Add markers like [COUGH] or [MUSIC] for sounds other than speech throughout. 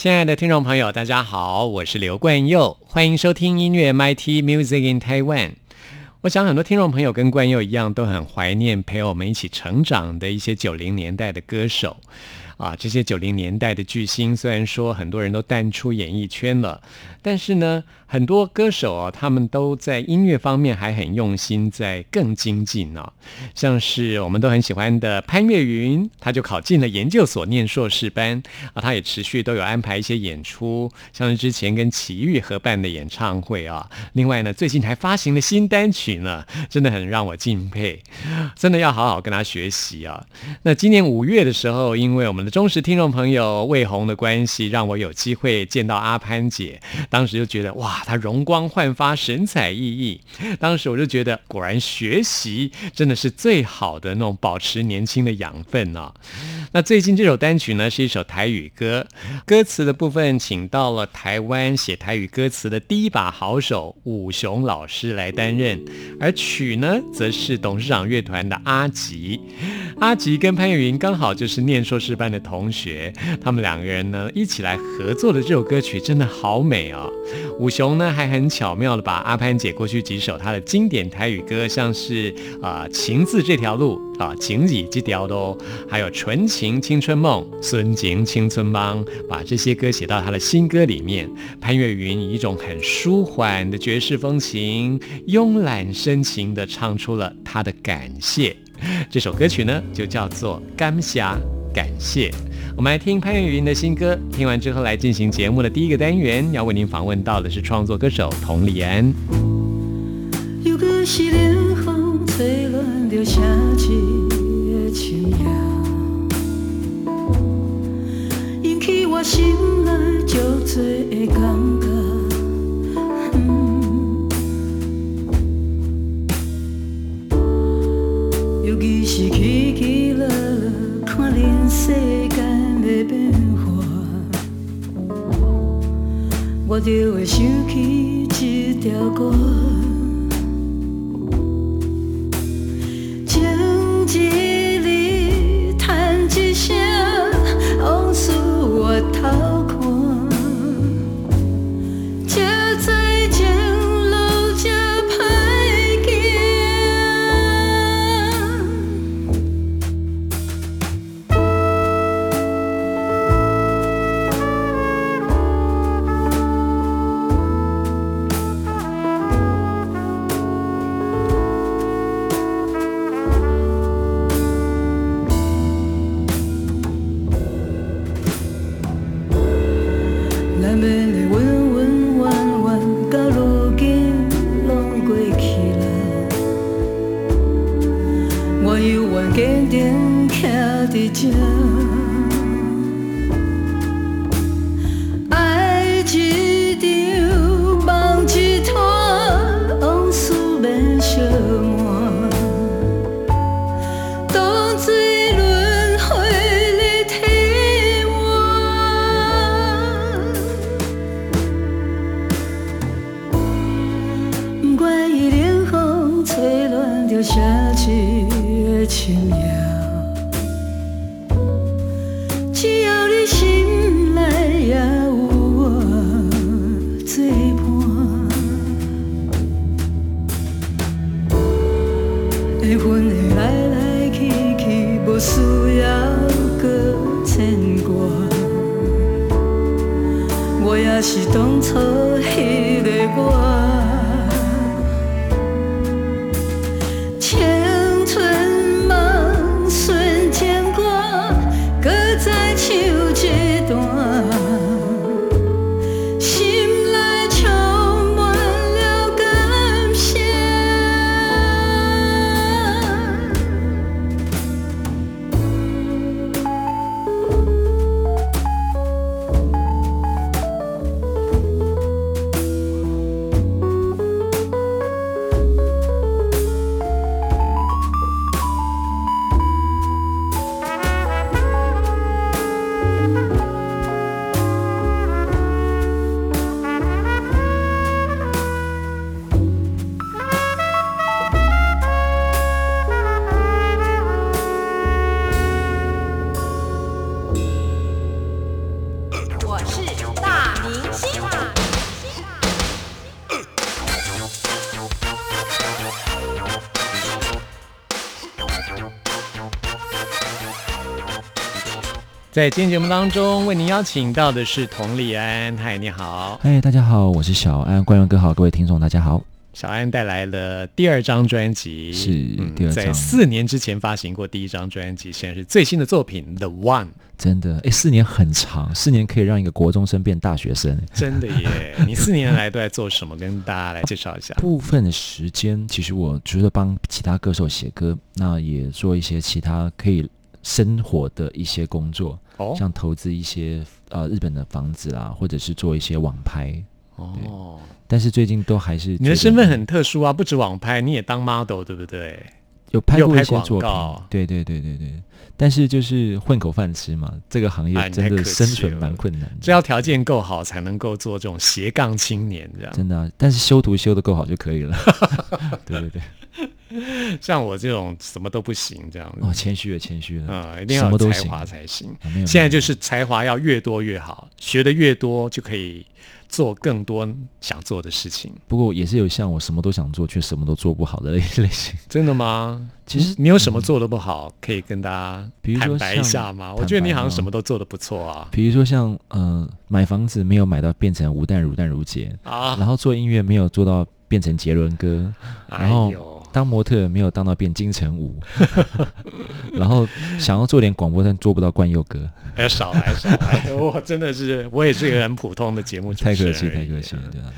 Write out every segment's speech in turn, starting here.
亲爱的听众朋友，大家好，我是刘冠佑，欢迎收听音乐 MIT Music in Taiwan。我想很多听众朋友跟冠佑一样，都很怀念陪我们一起成长的一些九零年代的歌手。啊，这些九零年代的巨星，虽然说很多人都淡出演艺圈了，但是呢，很多歌手啊，他们都在音乐方面还很用心，在更精进呢。像是我们都很喜欢的潘越云，他就考进了研究所念硕士班啊，他也持续都有安排一些演出，像是之前跟齐豫合办的演唱会啊。另外呢，最近还发行了新单曲呢，真的很让我敬佩，真的要好好跟他学习啊。那今年五月的时候，因为我们忠实听众朋友魏红的关系，让我有机会见到阿潘姐。当时就觉得哇，她容光焕发，神采奕奕。当时我就觉得，果然学习真的是最好的那种保持年轻的养分呢。那最近这首单曲呢，是一首台语歌，歌词的部分请到了台湾写台语歌词的第一把好手武雄老师来担任，而曲呢，则是董事长乐团的阿吉。阿吉跟潘越云刚好就是念硕士班的。同学，他们两个人呢一起来合作的这首歌曲真的好美哦！武雄呢还很巧妙的把阿潘姐过去几首她的经典台语歌，像是啊情字这条路啊情义这条路，还有纯情青春梦、孙景青春梦，把这些歌写到他的新歌里面。潘越云以一种很舒缓的爵士风情，慵懒深情的唱出了他的感谢。这首歌曲呢就叫做《甘霞》。感谢，我们来听潘越云的新歌。听完之后，来进行节目的第一个单元，要为您访问到的是创作歌手童丽安。又搁是冷风吹乱着城市的深夜，引起我心内足多的感觉。尤其是起起了。人世间的变化，我就会想起这条歌。心来唱。在今天节目当中，为您邀请到的是佟丽安。嗨，你好。嗨，大家好，我是小安。观众哥好，各位听众大家好。小安带来了第二张专辑，是第二张，在四年之前发行过第一张专辑，现在是最新的作品《The One》。真的，哎，四年很长，四年可以让一个国中生变大学生。真的耶！[LAUGHS] 你四年来都在做什么？跟大家来介绍一下。部分的时间，其实我除了帮其他歌手写歌，那也做一些其他可以。生活的一些工作，像投资一些呃日本的房子啦，或者是做一些网拍哦。但是最近都还是你的身份很特殊啊，不止网拍，你也当 model 对不对？有拍过一些作品，对对对对对。但是就是混口饭吃嘛，这个行业真的生存蛮困难，只要条件够好，才能够做这种斜杠青年这样。真的，但是修图修的够好就可以了。对 [LAUGHS] 对对。[LAUGHS] 像我这种什么都不行，这样哦，谦虚了，谦虚了啊，一定要有才华才行。现在就是才华要越多越好，学的越多就可以做更多想做的事情。不过也是有像我什么都想做却什么都做不好的类 [LAUGHS] 类型。真的吗？其实你有什么做的不好，可以跟大家坦白一下吗？我觉得你好像什么都做的不错啊。比如说像呃，买房子没有买到变成吴淡如淡如姐啊，然后做音乐没有做到变成杰伦哥，然后。当模特没有当到变金城武，[LAUGHS] 然后想要做点广播，但做不到冠佑哥，还少来少来，我真的是我也是一个很普通的节目太客气太客气了，对啊。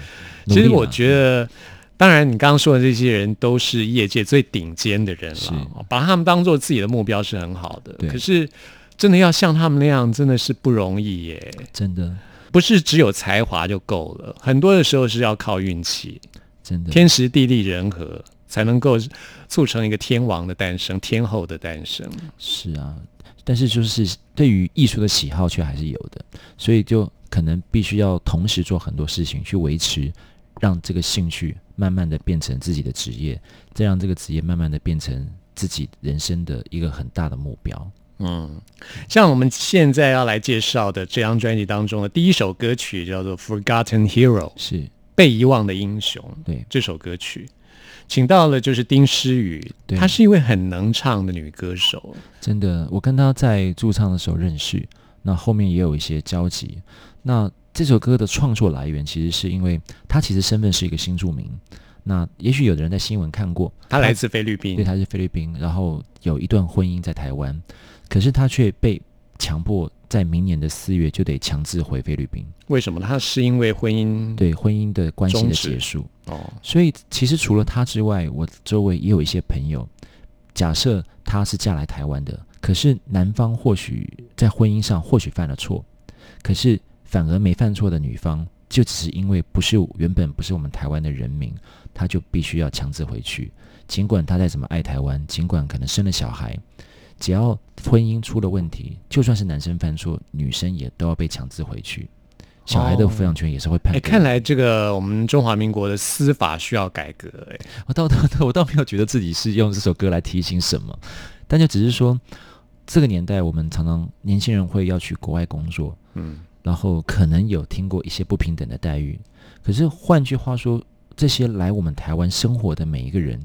其实我觉得，当然你刚刚说的这些人都是业界最顶尖的人了，把他们当做自己的目标是很好的。可是真的要像他们那样，真的是不容易耶，真的。不是只有才华就够了，很多的时候是要靠运气，真的。天时地利人和。才能够促成一个天王的诞生，天后的诞生。是啊，但是就是对于艺术的喜好却还是有的，所以就可能必须要同时做很多事情去维持，让这个兴趣慢慢的变成自己的职业，再让这个职业慢慢的变成自己人生的一个很大的目标。嗯，像我们现在要来介绍的这张专辑当中的第一首歌曲叫做《Forgotten Hero》，是被遗忘的英雄。对这首歌曲。请到了就是丁诗雨，她是一位很能唱的女歌手。真的，我跟她在驻唱的时候认识，那后面也有一些交集。那这首歌的创作来源，其实是因为她其实身份是一个新住民。那也许有的人在新闻看过，她来自菲律宾，对，她是菲律宾，然后有一段婚姻在台湾，可是她却被强迫。在明年的四月就得强制回菲律宾，为什么？他是因为婚姻对婚姻的关系的结束哦。所以其实除了他之外，我周围也有一些朋友，假设他是嫁来台湾的，可是男方或许在婚姻上或许犯了错，可是反而没犯错的女方，就只是因为不是原本不是我们台湾的人民，他就必须要强制回去，尽管他再怎么爱台湾，尽管可能生了小孩。只要婚姻出了问题，就算是男生犯错，女生也都要被强制回去。小孩的抚养权也是会判。哎，看来这个我们中华民国的司法需要改革。哎，我倒倒我倒没有觉得自己是用这首歌来提醒什么，但就只是说，这个年代我们常常年轻人会要去国外工作，嗯，然后可能有听过一些不平等的待遇。可是换句话说，这些来我们台湾生活的每一个人。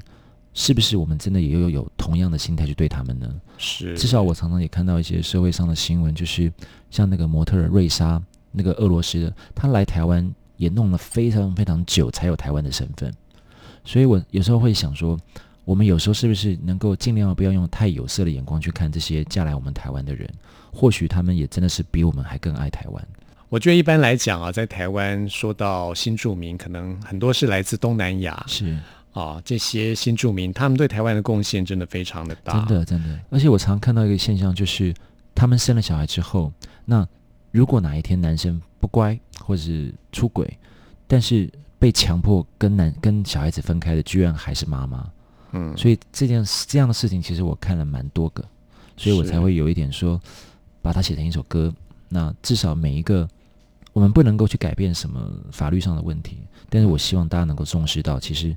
是不是我们真的也有有同样的心态去对他们呢？是，至少我常常也看到一些社会上的新闻，就是像那个模特瑞莎，那个俄罗斯的，她来台湾也弄了非常非常久才有台湾的身份。所以我有时候会想说，我们有时候是不是能够尽量不要用太有色的眼光去看这些嫁来我们台湾的人？或许他们也真的是比我们还更爱台湾。我觉得一般来讲啊，在台湾说到新住民，可能很多是来自东南亚。是。啊，这些新住民，他们对台湾的贡献真的非常的大，真的真的。而且我常看到一个现象，就是他们生了小孩之后，那如果哪一天男生不乖或者是出轨，但是被强迫跟男跟小孩子分开的，居然还是妈妈。嗯，所以这件这样的事情，其实我看了蛮多个，所以我才会有一点说，把它写成一首歌。那至少每一个，我们不能够去改变什么法律上的问题，但是我希望大家能够重视到，其实。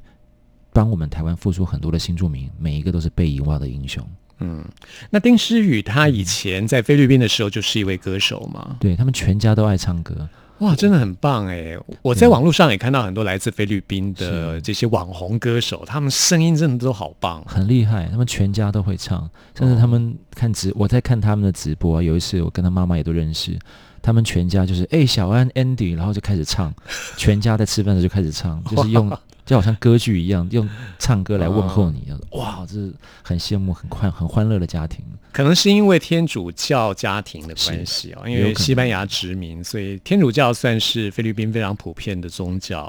帮我们台湾付出很多的新住民，每一个都是被遗忘的英雄。嗯，那丁诗雨他以前在菲律宾的时候就是一位歌手嘛？对他们全家都爱唱歌，哇，真的很棒哎！我在网络上也看到很多来自菲律宾的这些网红歌手，他们声音真的都好棒。很厉害，他们全家都会唱，甚至他们看直，我在看他们的直播啊。有一次我跟他妈妈也都认识，他们全家就是哎、小安 Andy，然后就开始唱，全家在吃饭的时候就开始唱，就是用就好像歌剧一样，用唱歌来问候你。哇，这是很羡慕、很快、很欢乐的家庭。可能是因为天主教家庭的关系哦，因为西班牙殖民，所以天主教算是菲律宾非常普遍的宗教，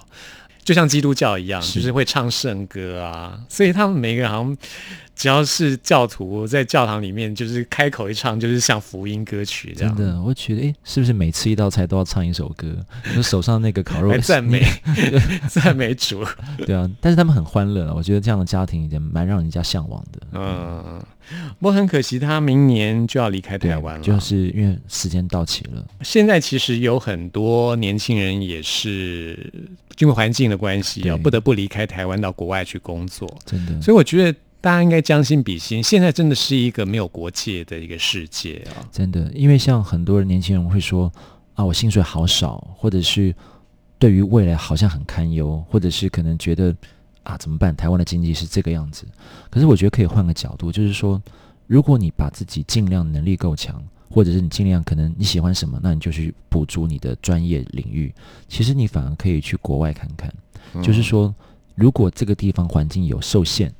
就像基督教一样，是就是会唱圣歌啊。所以他们每个人好像只要是教徒，在教堂里面就是开口一唱，就是像福音歌曲这样。真的，我觉得哎、是不是每吃一道菜都要唱一首歌？就手上那个烤肉来赞美赞美主，[LAUGHS] 对啊，但是他们很欢乐啊，我觉得这样的家庭已经蛮让人家向往的。嗯，不过很可惜，他明年就要离开台湾了。就是因为时间到期了。现在其实有很多年轻人也是因为环境的关系啊，不得不离开台湾到国外去工作。真的，所以我觉得大家应该将心比心，现在真的是一个没有国界的一个世界啊。真的，因为像很多年轻人会说啊，我薪水好少，或者是对于未来好像很堪忧，或者是可能觉得啊怎么办？台湾的经济是这个样子。可是我觉得可以换个角度，就是说，如果你把自己尽量能力够强，或者是你尽量可能你喜欢什么，那你就去补足你的专业领域。其实你反而可以去国外看看，就是说，如果这个地方环境有受限，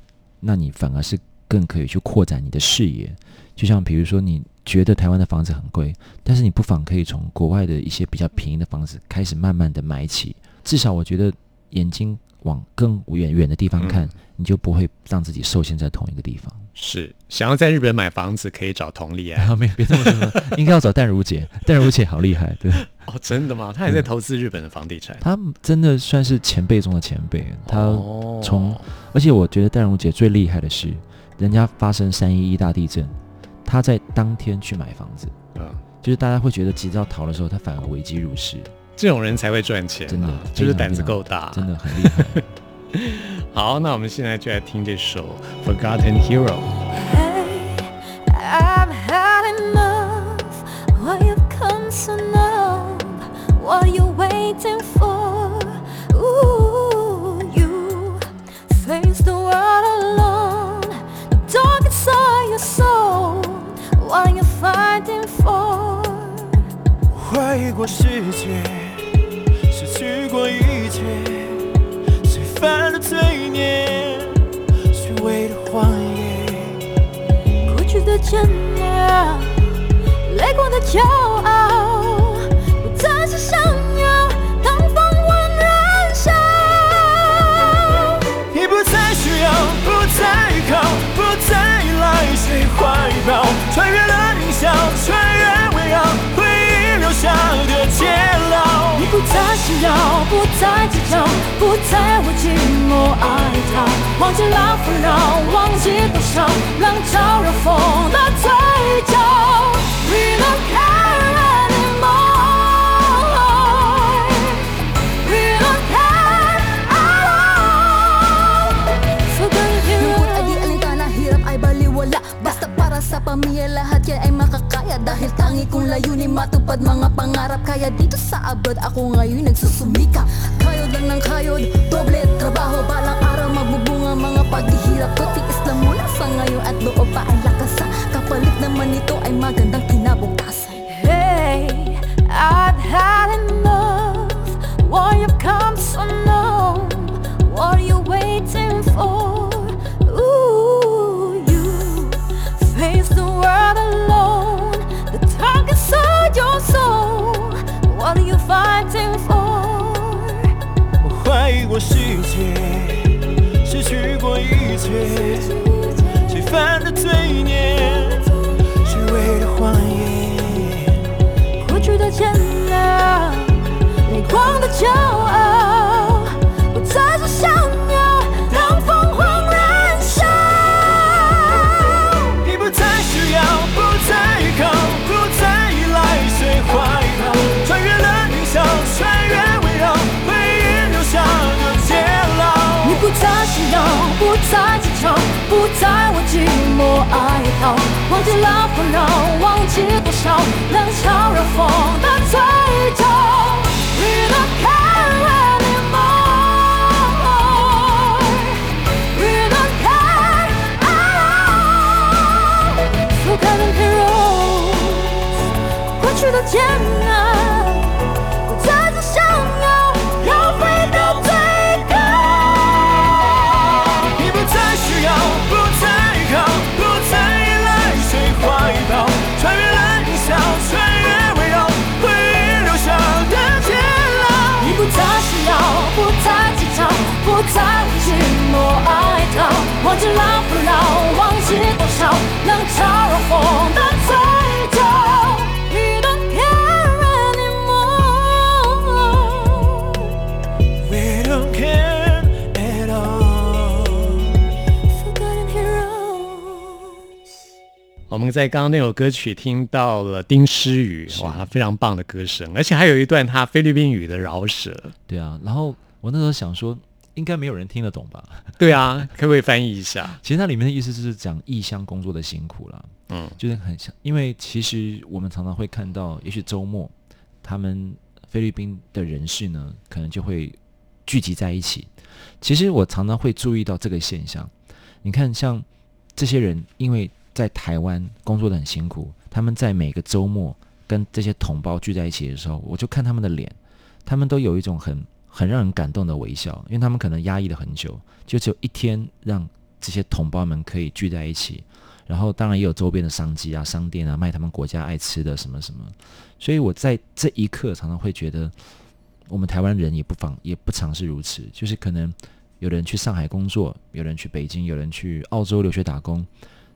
那你反而是更可以去扩展你的视野。就像比如说，你觉得台湾的房子很贵，但是你不妨可以从国外的一些比较便宜的房子开始慢慢的买起。至少我觉得眼睛往更远远的地方看，你就不会让自己受限在同一个地方。是想要在日本买房子，可以找佟丽安啊，没有，别这么说，应该要找淡如姐。[LAUGHS] 淡如姐好厉害，对，哦，真的吗？她也在投资日本的房地产。她真的算是前辈中的前辈。她哦从而且我觉得淡如姐最厉害的是，人家发生三一一大地震，她在当天去买房子，嗯，就是大家会觉得急着要逃的时候，她反而危机入市，这种人才会赚钱啊，真的就是胆子够大。真的很厉害。好，那我们现在就来听这首《Forgotten Hero》。Hey, I've had enough. Why you've come so numb? What are you waiting for? Ooh, you face the world alone. The dark inside your soul. What are you fighting for? 怀疑过世界，过一切，谁犯了罪孽？虚伪的谎言，过去的坚强，泪过的骄傲，不再是想要当风环燃烧。已不再需要，不再靠，不再依赖谁怀抱，穿越了狞笑，穿越围绕。不再需要，不再计较，不再为寂寞爱他，忘记了纷扰，忘记多少冷嘲热讽的嘴角。Ay makakaya Dahil tangi kong layunin matupad mga pangarap Kaya dito sa abroad ako ngayon nagsusumika Kayod lang ng kayod, doble trabaho Balang araw magbubunga mga paghihirap ko Tiis lang mula sa ngayon at loob pa ay lakas sa Kapalit naman nito ay magandang kinabukasan Hey, I've had enough. Why you've come so numb? What are you waiting for? 一切，失去过一切，谁犯的罪孽？虚伪的谎言。过去的艰难，泪光的骄傲，to love 'em and leave 'em and leave and hold 'em and hold 'em and hold 'em and hold 'em and hold 'em 嘴角。忘记老不老，忘记多少冷嘲热讽的嘴角。We don't care anymore. We don't care at all. Forgotten heroes. 我们在刚刚那首歌曲听到了丁诗雨，哇，他非常棒的歌声，而且还有一段他菲律宾语的饶舌。对啊，然后我那时候想说，应该没有人听得懂吧？对啊，可不可以翻译一下？[LAUGHS] 其实它里面的意思就是讲异乡工作的辛苦啦，嗯，就是很像，因为其实我们常常会看到，也许周末他们菲律宾的人士呢，可能就会聚集在一起。其实我常常会注意到这个现象。你看，像这些人，因为在台湾工作的很辛苦，他们在每个周末跟这些同胞聚在一起的时候，我就看他们的脸，他们都有一种很很让人感动的微笑，因为他们可能压抑了很久，就只有一天让这些同胞们可以聚在一起，然后当然也有周边的商机啊、商店啊，卖他们国家爱吃的什么什么。所以我在这一刻常常会觉得，我们台湾人也不妨也不尝试如此，就是可能有人去上海工作，有人去北京，有人去澳洲留学打工。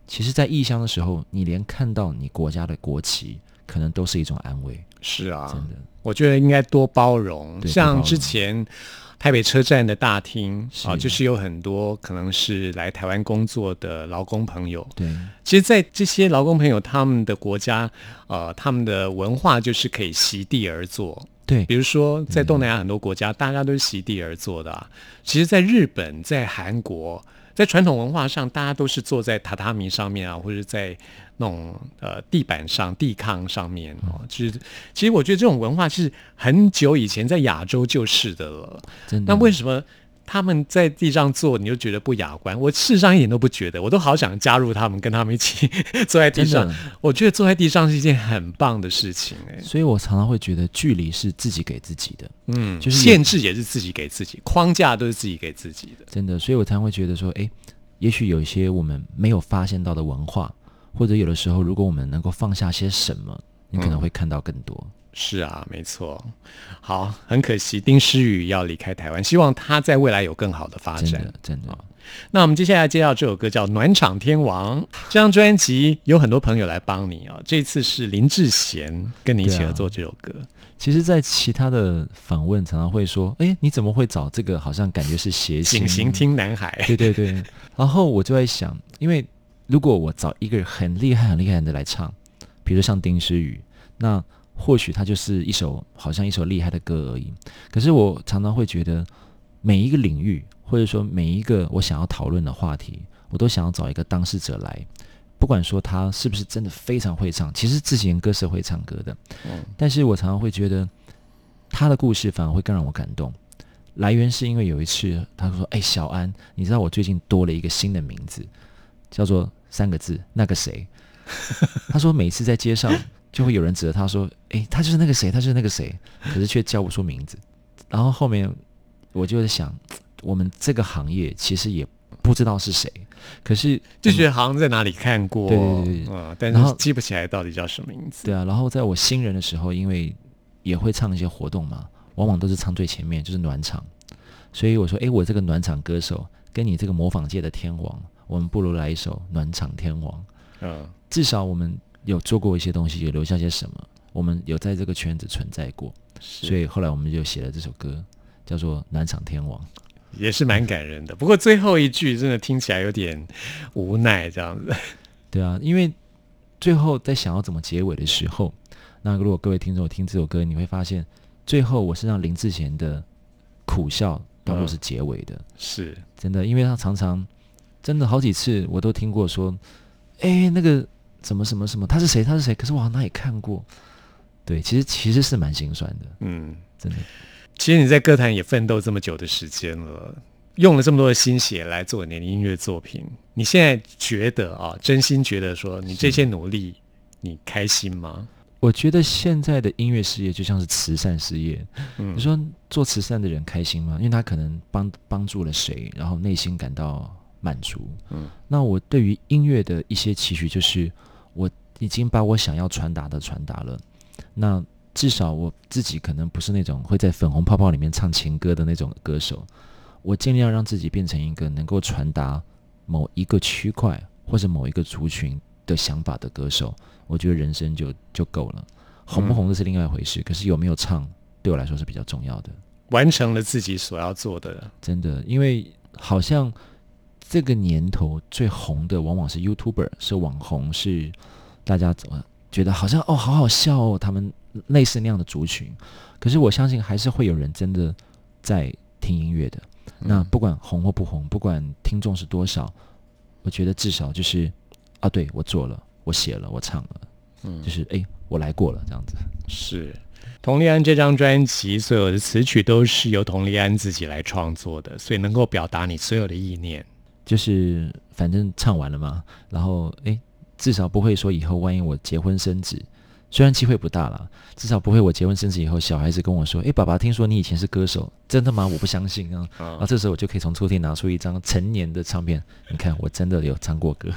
其实，在异乡的时候，你连看到你国家的国旗，可能都是一种安慰。是啊，真的，我觉得应该多包容。像之前台北车站的大厅啊，就是有很多可能是来台湾工作的劳工朋友。对，其实，在这些劳工朋友他们的国家，呃，他们的文化就是可以席地而坐。对比，如说，在东南亚很多国家，大家都是席地而坐的、啊。其实，在日本、在韩国，在传统文化上，大家都是坐在榻榻米上面啊，或者在那种呃地板上、地炕上面哦。其实，其实我觉得这种文化是很久以前在亚洲就是的了。真的。那为什么他们在地上坐，你就觉得不雅观？我事实上一点都不觉得，我都好想加入他们，跟他们一起 [LAUGHS] 坐在地上。我觉得坐在地上是一件很棒的事情、哎，所以我常常会觉得，距离是自己给自己的，嗯，就是限制也是自己给自己，框架都是自己给自己的。真的。所以我常常会觉得说，诶，也许有一些我们没有发现到的文化，或者有的时候，如果我们能够放下些什么，你可能会看到更多。是啊，没错。好，很可惜丁诗雨要离开台湾，希望他在未来有更好的发展真的。，真的。那我们接下来介绍这首歌叫《暖场天王》。这张专辑有很多朋友来帮你啊，这次是林志贤跟你一起合作这首歌。其实，在其他的访问常常会说，诶，你怎么会找这个？好像感觉是谐星。景行听男孩，[LAUGHS] 对对对。然后我就在想，因为如果我找一个很厉害、很厉害的来唱，比如像丁诗雨，那或许他就是一首好像一首厉害的歌而已。可是我常常会觉得，每一个领域，或者说每一个我想要讨论的话题，我都想要找一个当事者来，不管说他是不是真的非常会唱，其实自己人歌是会唱歌的，嗯但是我常常会觉得他的故事反而会更让我感动。来源是因为有一次他说：“哎，小安，你知道我最近多了一个新的名字，叫做三个字，那个谁。[LAUGHS] ”他说每次在街上就会有人指着他说：“哎，他就是那个谁，他就是那个谁。”可是却叫不出名字。然后后面我就在想，[TSK] 我们这个行业其实也不知道是谁，可是就觉得好像在哪里看过，对对对啊嗯，但是记不起来到底叫什么名字。对啊，然后在我新人的时候，因为也会唱一些活动嘛，往往都是唱最前面，就是暖场。所以我说，诶，我这个暖场歌手跟你这个模仿界的天王，我们不如来一首《暖场天王》。嗯，至少我们有做过一些东西，有留下些什么，我们有在这个圈子存在过，所以后来我们就写了这首歌，叫做《南场天王》。也是蛮感人的。不过最后一句真的听起来有点无奈，这样子。[LAUGHS] 对啊，因为最后在想要怎么结尾的时候，那如果各位听众听这首歌，你会发现最后我是让林志贤的苦笑当做是结尾的，是，真的，因为他常常真的好几次我都听过说，哎，那个什么什么什么，他是谁？他是谁？可是我好像哪里看过。对，其实其实是蛮心酸的，嗯，真的。其实你在歌坛也奋斗这么久的时间了，用了这么多的心血来做你的音乐作品，你现在觉得啊，真心觉得说你这些努力，你开心吗？我觉得现在的音乐事业就像是慈善事业。嗯你说做慈善的人开心吗？因为他可能帮帮助了谁，然后内心感到满足。嗯，那我对于音乐的一些期许就是，我已经把我想要传达的传达了。那至少我自己可能不是那种会在粉红泡泡里面唱情歌的那种歌手，我尽量让自己变成一个能够传达某一个区块或者某一个族群的想法的歌手，我觉得人生就就够了。红不红这是另外一回事，可是有没有唱对我来说是比较重要的。完成了自己所要做的。真的，因为好像这个年头最红的往往是 YouTuber，是网红，是大家怎么觉得好像哦好好笑哦，他们类似那样的族群。可是我相信还是会有人真的在听音乐的。那不管红或不红，不管听众是多少，我觉得至少就是啊，对我做了，我写了，我唱了，嗯，就是哎，我来过了这样子。是佟丽安这张专辑所有的词曲都是由佟丽安自己来创作的，所以能够表达你所有的意念。就是反正唱完了嘛，然后哎，至少不会说以后万一我结婚生子。虽然机会不大了，至少不会我结婚生子以后，小孩子跟我说：“哎，爸爸，听说你以前是歌手，真的吗？”我不相信啊。然后 [LAUGHS] 这时候我就可以从抽屉拿出一张成年的唱片，你看我真的有唱过歌。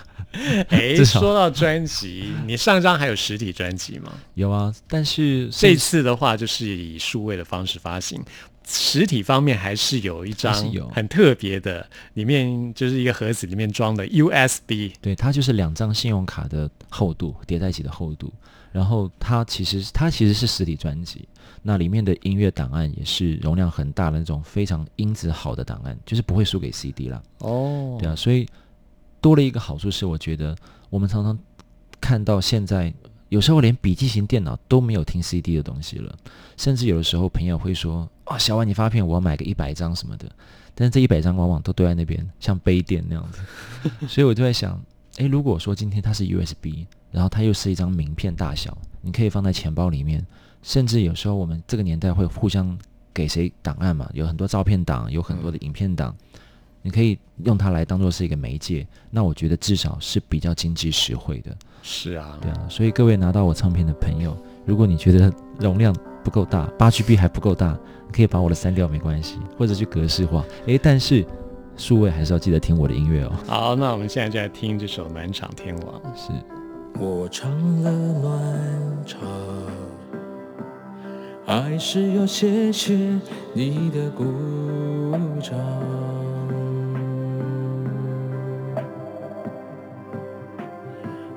哎，[LAUGHS] 说到专辑，你上张还有实体专辑吗？有啊，但是这次的话就是以数位的方式发行。实体方面还是有一张很特别的，里面就是一个盒子里面装的 USB。对，它就是两张信用卡的厚度叠在一起的厚度。然后它其实它其实是实体专辑，那里面的音乐档案也是容量很大的那种非常音质好的档案，就是不会输给 CD 了。哦，对啊，所以多了一个好处是，我觉得我们常常看到现在有时候连笔记型电脑都没有听 CD 的东西了，甚至有的时候朋友会说：“啊，小婉你发片，我要买个一百张什么的。”但是这一百张往往都堆在那边，像杯垫那样子。[LAUGHS] 所以我就在想，诶，如果说今天它是 USB。然后它又是一张名片大小，你可以放在钱包里面，甚至有时候我们这个年代会互相给谁档案嘛，有很多照片档，有很多的影片档，你可以用它来当做是一个媒介。那我觉得至少是比较经济实惠的。是啊，对啊，所以各位拿到我唱片的朋友，如果你觉得容量不够大，八 GB 还不够大，可以把我的删掉没关系，或者去格式化。诶，但是数位还是要记得听我的音乐哦。好，那我们现在就来听这首《暖场天王》。是。我唱了暖场，还是要谢谢你的鼓掌。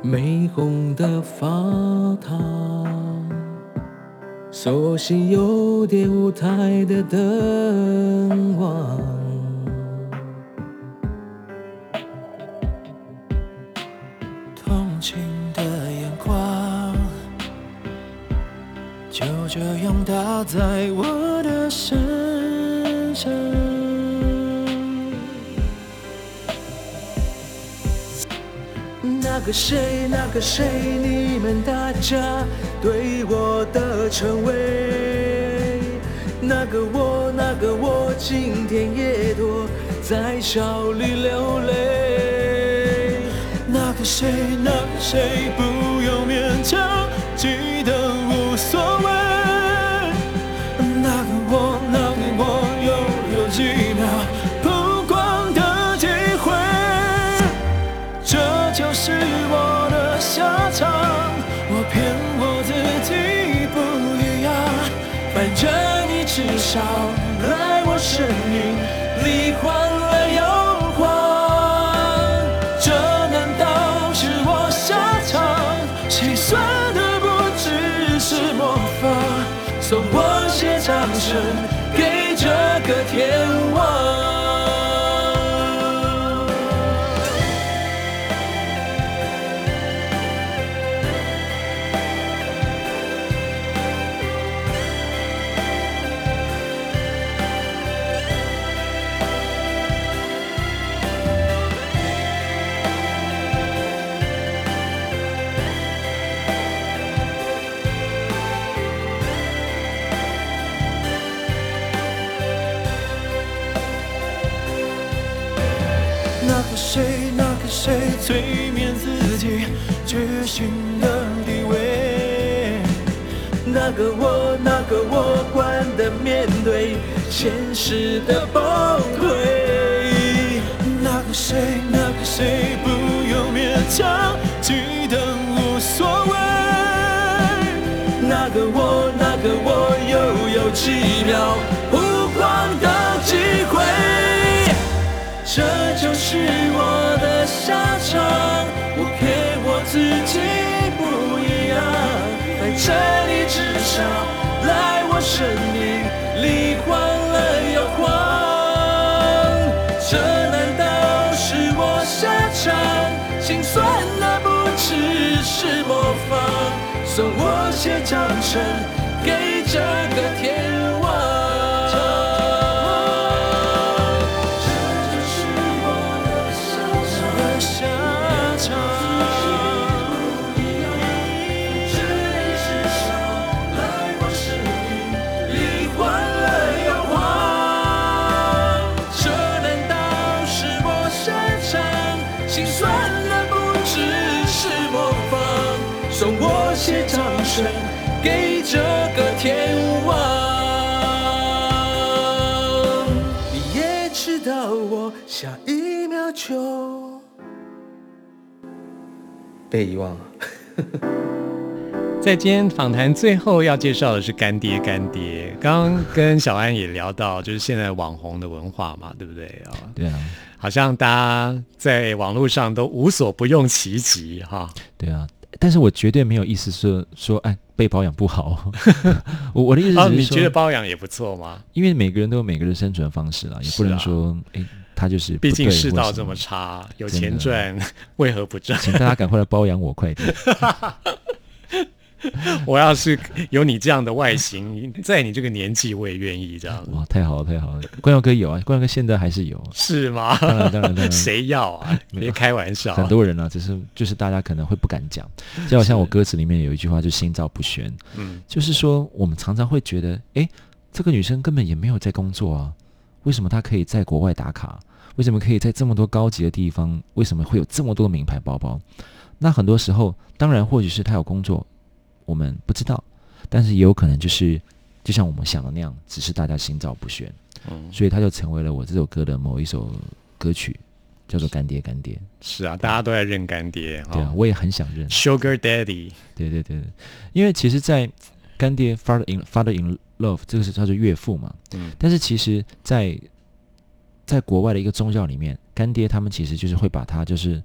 玫红的发烫，熟悉有点舞台的灯光。同情的眼光，就这样打在我那个谁，那个谁，你们大家对我的称谓。那个我，那个我，今天也躲在笑里流泪。那个谁，那个谁，不用勉强，至少来我生命里换了又换，这难道是我下场？心酸的不只是魔法，送我些掌声给这个天现实的崩溃。那个谁，那个谁，不用勉强，记得无所谓。那个我，那个我，又有几秒曝光的机会。这。就是我的下场。我给我自己不一样，在这里至少来我生命里算，我写掌声。给这个天王。你也知道我下一秒就被遗忘了。[LAUGHS] 在今天访谈最后要介绍的是干爹干爹。刚刚跟小安也聊到，就是现在网红的文化嘛，对不对啊？对啊，好像大家在网络上都无所不用其极哈。对啊，但是我绝对没有意思说说哎被保养不好，[LAUGHS] 我我的意思哦，是说，你觉得保养也不错吗？因为每个人都有每个人生存的方式啦，也不能说哎他就是毕竟世道这么差，有钱赚，[LAUGHS] 为何不赚？请大家赶快来包养我，快点！[LAUGHS] [LAUGHS] 我要是有你这样的外形，[LAUGHS] 在你这个年纪，我也愿意这样。哇，太好了，太好了！关耀哥有啊，关耀哥现在还是有，是吗？当然，当然，当然，[LAUGHS] 谁要啊？别开玩笑。很多人啊，只是就是大家可能会不敢讲，就好像我歌词里面有一句话，就心照不宣，嗯，就是说我们常常会觉得，哎，这个女生根本也没有在工作啊，为什么她可以在国外打卡？为什么可以在这么多高级的地方？为什么会有这么多名牌包包？那很多时候，当然或许是她有工作，我们不知道，但是也有可能就是，就像我们想的那样，只是大家心照不宣，嗯。所以它就成为了我这首歌的某一首歌曲，叫做《干爹干爹》。是啊，大家都在认干爹对啊，哈。我也很想认。Sugar Daddy，对对对，对。因为其实，在干爹 father in father in love 这个是叫做岳父嘛，嗯。但是其实在，在国外的一个宗教里面，干爹他们其实就是会把他就是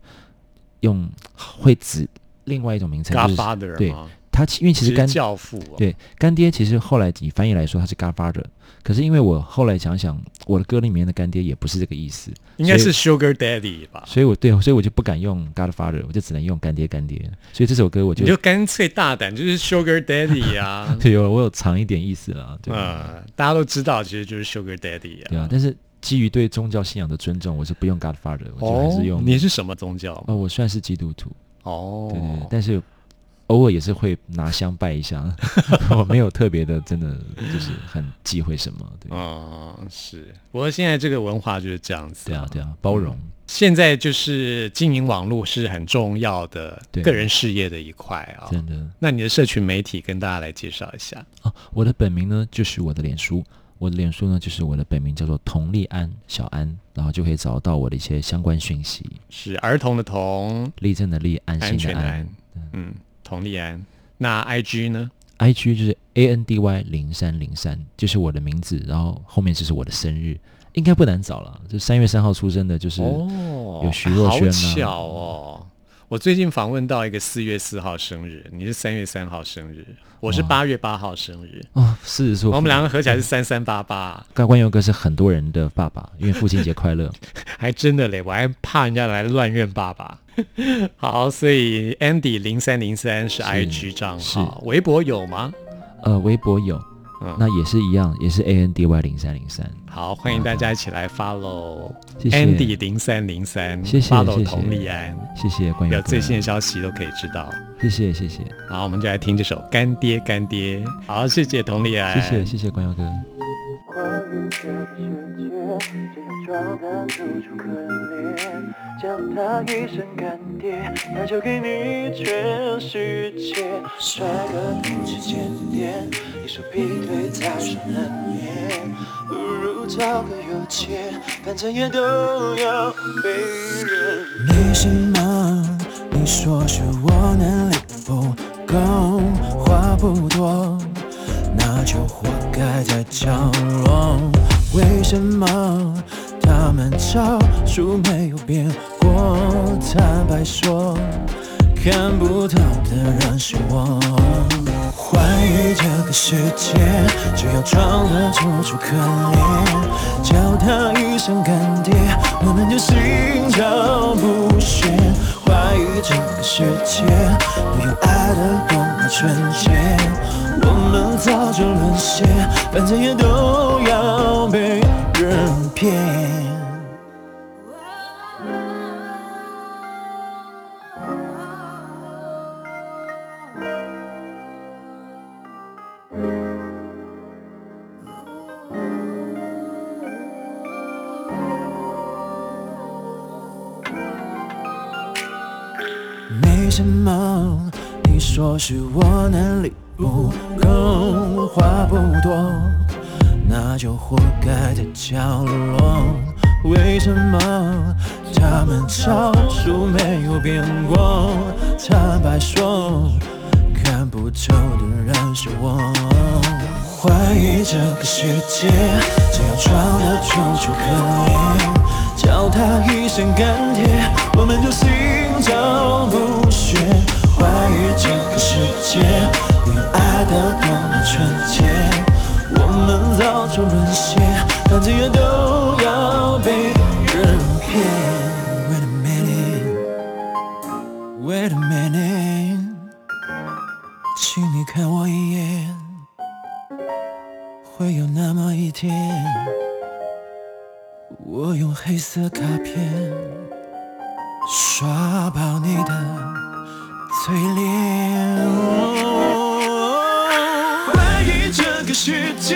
用会指另外一种名称，就是，Godfather 对嘛，他其因为其实干教父哦。对干爹其实后来你翻译来说他是 Godfather，可是因为我后来想想，我的歌里面的干爹也不是这个意思，应该是 Sugar Daddy 吧？所以我对，所以我就不敢用 Godfather，我就只能用干爹干爹，所以这首歌我就你就干脆大胆，就是 Sugar Daddy 啊。[LAUGHS] 对有我有藏一点意思了，对。嗯，大家都知道，其实就是 Sugar Daddy 啊。对啊，但是基于对宗教信仰的尊重，我是不用 Godfather，我就还哦是用。，你是什么宗教？哦，我算是基督徒，哦，对对对，但是偶尔也是会拿香拜一下，[LAUGHS] 我没有特别的，真的就是很忌讳什么，对，嗯，是。不过现在这个文化就是这样子。对啊，对啊，包容，现在就是经营网络是很重要的对个人事业的一块啊。真的那你的社群媒体跟大家来介绍一下。啊。我的本名呢就是我的脸书，我的脸书呢就是我的本名叫做佟立安小安，然后就可以找到我的一些相关讯息。是儿童的童，立正的立，安安心的安全的安。，嗯，佟丽安。那 IG 呢？IG 就是 A N D Y 零三零三，就是我的名字，然后后面就是我的生日，应该不难找了。就三月三号出生的，就是、哦，有徐若瑄啊好巧哦。我最近访问到一个四月四号生日，你是三月三号生日，我是哇八月八号生日，哦，四十岁，我们两个合起来是三三八八，关关佑哥是很多人的爸爸，因为父亲节快乐。[LAUGHS] 还真的嘞，我还怕人家来乱认爸爸。[LAUGHS] 好，所以 Andy 零三零三是 IG 账号，微博有吗？呃，微博有，嗯那也是一样，也是 A N D Y 零三零三。好，欢迎大家一起来 follow Andy 零三零三，谢谢 follow 谢谢佟丽安，谢谢关有最新的消息都可以知道。谢谢谢谢好，我们就来听这首《干爹干爹》。好，谢谢佟丽安，谢谢谢谢关耀哥。关于这个世界，这样状态楚楚可怜，叫他一声干爹，他就给你全世界。帅哥不知检点，你说劈腿才是难免，不如找个有钱，反正也都要被人。没什么，你说是我能力不够，话不多，就活该在角落。为什么他们招数没有变过。坦白说，看不到的人是我。怀疑这个世界，只要装得楚楚可怜，叫他一声干爹，我们就心照不宣。怀疑这个世界，不用爱的纯洁，我们早就沦陷，反正也都要被人骗。是我能力不够，话不多，那就活该在角落。为什么他们招数没有变过？坦白说，看不透的人是我。怀疑这个世界，只要装得楚楚可怜，叫他一声干爹，我们就心照不宣。怀疑这个世界，不用爱得多么纯洁，我们早就沦陷，反正也都要被人骗。Wait a minute, wait a minute，请你看我一眼。会有那么一天，我用黑色卡片刷爆你的淬炼。怀疑这个世界，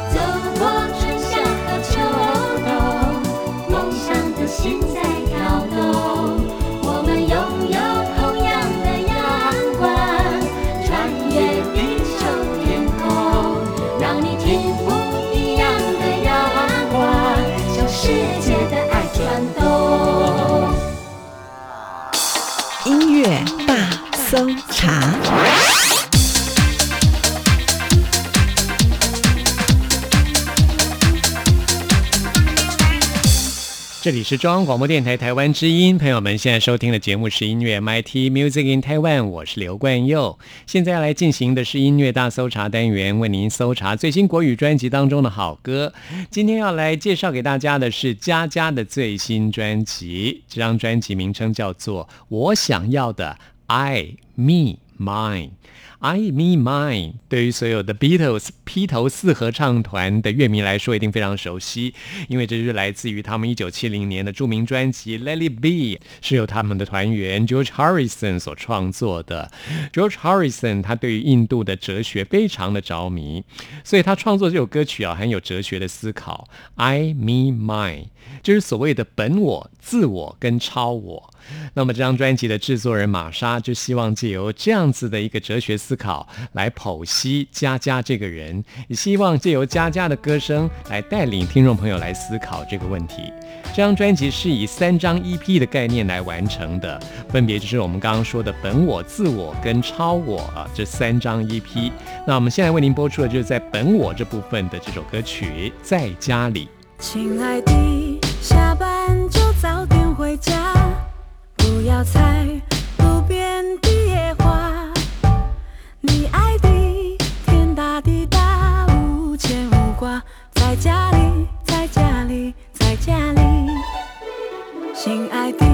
是中央广播电台台湾之音，朋友们现在收听的节目是音乐 MIT Music in Taiwan，我是刘冠佑。现在要来进行的是音乐大搜查单元，为您搜查最新国语专辑当中的好歌。今天要来介绍给大家的是佳佳的最新专辑，这张专辑名称叫做《我想要的 I Me Mine》。I Me Mine 对于所有的 Beatles 披头四合唱团的乐迷来说，一定非常熟悉，因为这是来自于他们一九七零年的著名专辑《Let It Be》，是由他们的团员 George Harrison 所创作的。George Harrison 他对于印度的哲学非常的着迷，所以他创作这首歌曲啊，很有哲学的思考。I Me Mine 就是所谓的本我、自我跟超我。那么这张专辑的制作人玛莎就希望借由这样子的一个哲学思考来剖析佳佳这个人，也希望借由佳佳的歌声来带领听众朋友来思考这个问题。这张专辑是以三张 EP 的概念来完成的，分别就是我们刚刚说的本我、自我跟超我啊这三张 EP。那我们现在为您播出的就是在本我这部分的这首歌曲《在家里》。亲爱的，下班就早点，不要采路边的野花。你爱的天大地大，无牵无挂，在家里，在家里，在家里。亲爱的，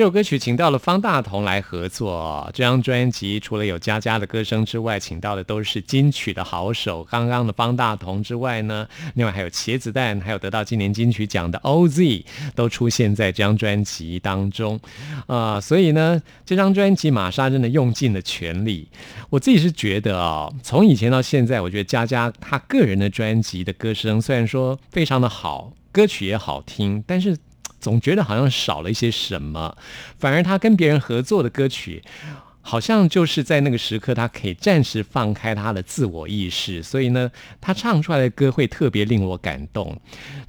这首歌曲请到了方大同来合作。这张专辑除了有佳佳的歌声之外，请到的都是金曲的好手。刚刚的方大同之外呢，另外还有茄子蛋，还有得到今年金曲奖的 OZ 都出现在这张专辑当中。啊、所以呢，这张专辑玛莎真的用尽了全力。我自己是觉得啊、从以前到现在，我觉得佳佳她个人的专辑的歌声虽然说非常的好，歌曲也好听，但是。总觉得好像少了一些什么，反而他跟别人合作的歌曲，好像就是在那个时刻，他可以暂时放开他的自我意识，所以呢，他唱出来的歌会特别令我感动。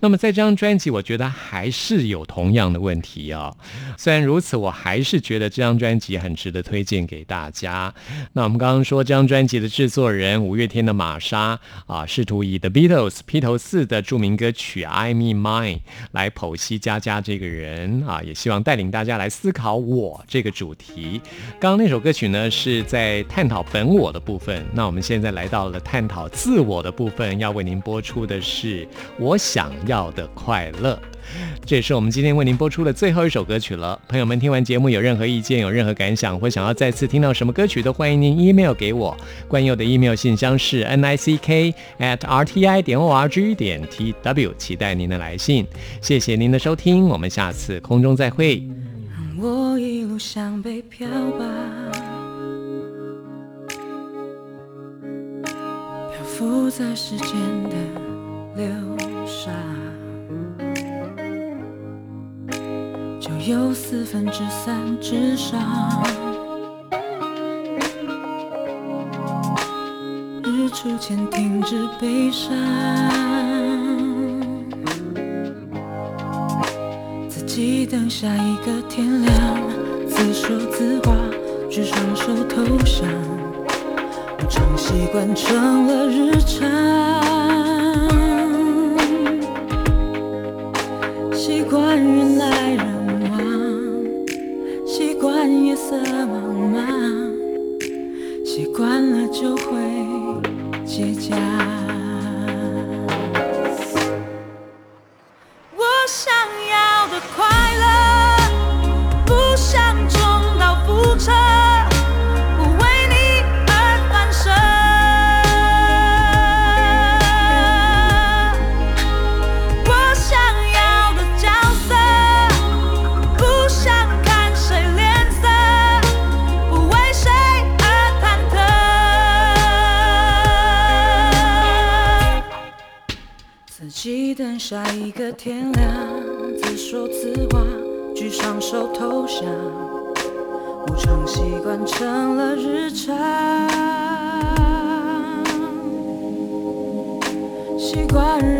那么在这张专辑，我觉得还是有同样的问题啊。虽然如此，我还是觉得这张专辑很值得推荐给大家。那我们刚刚说这张专辑的制作人五月天的玛莎啊，试图以 The Beatles 披头四的著名歌曲《I Me Mine》来剖析佳佳这个人啊，也希望带领大家来思考我这个主题。刚刚那首歌歌曲呢是在探讨本我的部分，那我们现在来到了探讨自我的部分，要为您播出的是我想要的快乐。这也是我们今天为您播出的最后一首歌曲了。朋友们，听完节目有任何意见、有任何感想，或想要再次听到什么歌曲，都欢迎您 email 给我。关佑的 email 信箱是 n i c k at r t i 点 o r g 点 t w，期待您的来信。谢谢您的收听，我们下次空中再会。我一路向北漂吧，漂浮在时间的流沙，就有四分之三之上。日出前停止悲伤。自己等下一个天亮，自说自话，举双手投降，无常习惯成了日常，习惯人来人往，习惯夜色茫茫，习惯了就会结痂。天亮，自说自话，举双手投降，无常习惯成了日常，习惯。